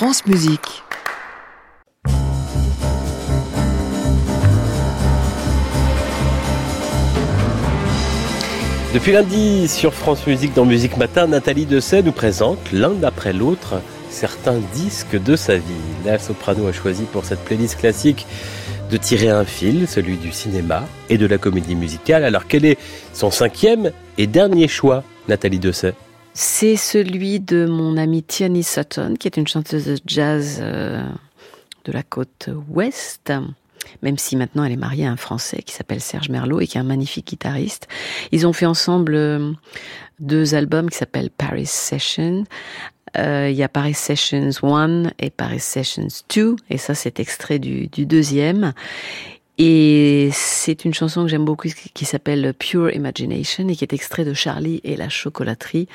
France Musique. Depuis lundi, sur France Musique, dans Musique Matin, Nathalie Dessay nous présente l'un après l'autre certains disques de sa vie. La soprano a choisi pour cette playlist classique de tirer un fil, celui du cinéma et de la comédie musicale. Alors quel est son cinquième et dernier choix, Nathalie Dessay C'est celui de mon amie Tiani Sutton, qui est une chanteuse de jazz euh, de la côte ouest même si maintenant elle est mariée à un Français qui s'appelle Serge Merlot et qui est un magnifique guitariste. Ils ont fait ensemble euh, deux albums qui s'appellent Paris Sessions. Euh, il y a Paris Sessions 1 et Paris Sessions 2, et ça c'est extrait du deuxième. Et c'est une chanson que j'aime beaucoup qui s'appelle Pure Imagination et qui est extrait de Charlie et la chocolaterie.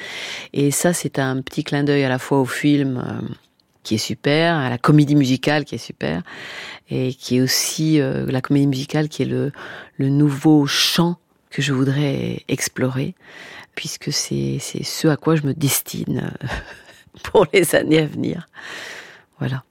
Et ça, c'est un petit clin d'œil à la fois au film euh, qui est super, à la comédie musicale qui est super, et qui est aussi euh, la comédie musicale qui est le, le nouveau chant que je voudrais explorer, puisque c'est ce à quoi je me destine pour les années à venir. Voilà.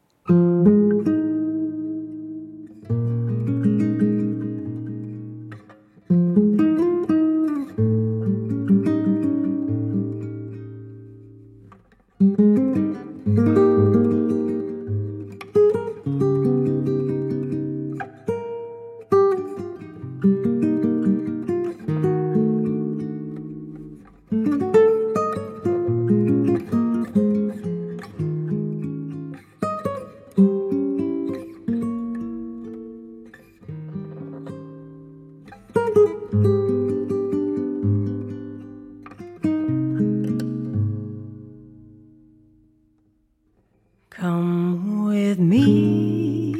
Come with me,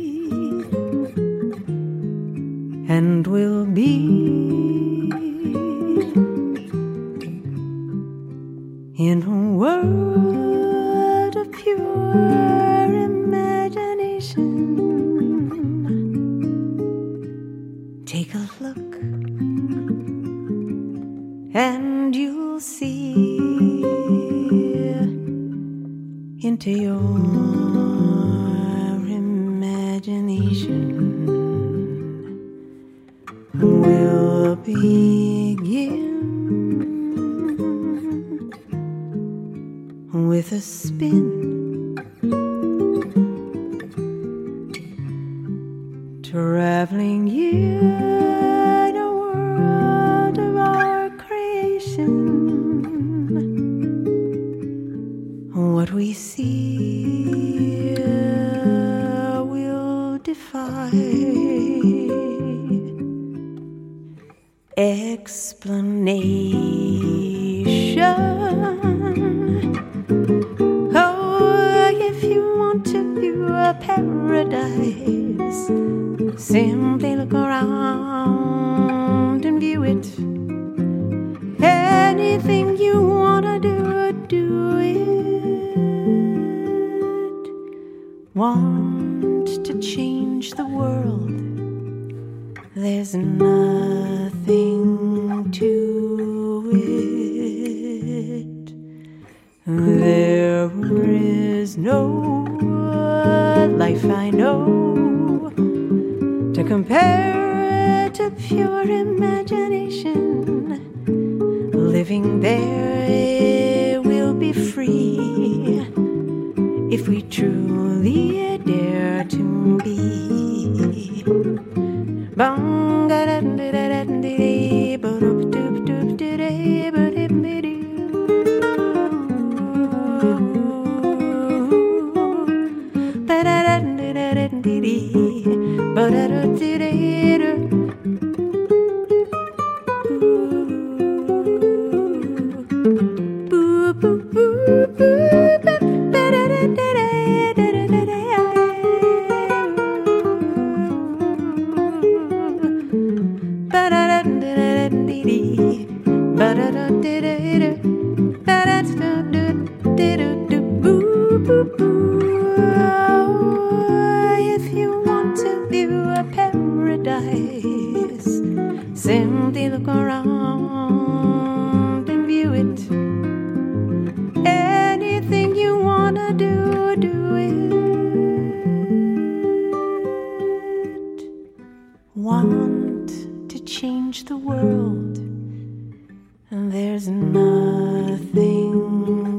and we'll be in a world of pure imagination. Take a look, and you'll see into your Begin with a spin. Traveling in a world of our creation, what we see will defy. explanation. Oh, if you want to view a paradise, simply look around and view it. Anything you wanna do, do it. Want to change the world? There's nothing to it. There is no life I know to compare it to pure imagination. Living there is. If you want to view a paradise, simply look around and view it. Anything you wanna do, do it. One change the world, and there's nothing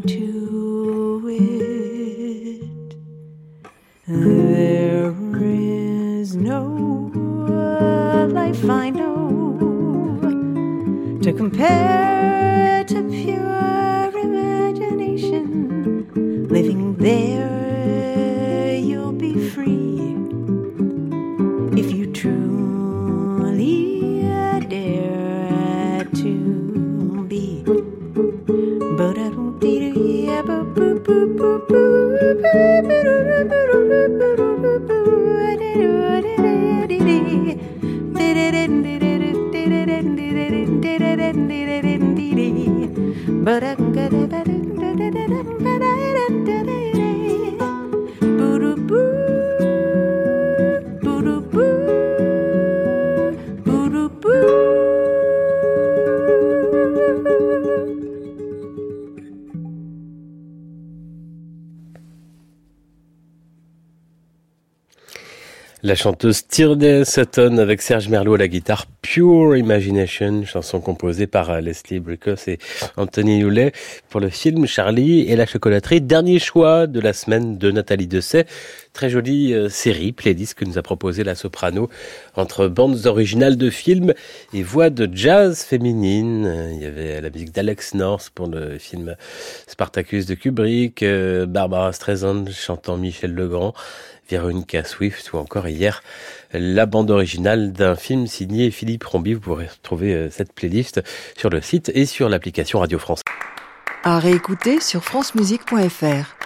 to it. There is no life I know to compare to but I can get La chanteuse Tierney Sutton avec Serge Merlot à la guitare, Pure Imagination, chanson composée par euh, Leslie Bricos et Anthony Houlet pour le film Charlie et la chocolaterie. Dernier choix de la semaine de Nathalie Dessay. Très jolie euh, série, playlist que nous a proposé la soprano entre bandes originales de films et voix de jazz féminine. Euh, il y avait la musique d'Alex North pour le film Spartacus de Kubrick, Barbara Streisand chantant Michel Legrand Veronica Swift ou encore hier la bande originale d'un film signé Philippe Rombi. Vous pourrez retrouver euh, cette playlist sur le site et sur l'application Radio France. À réécouter sur francemusique.fr.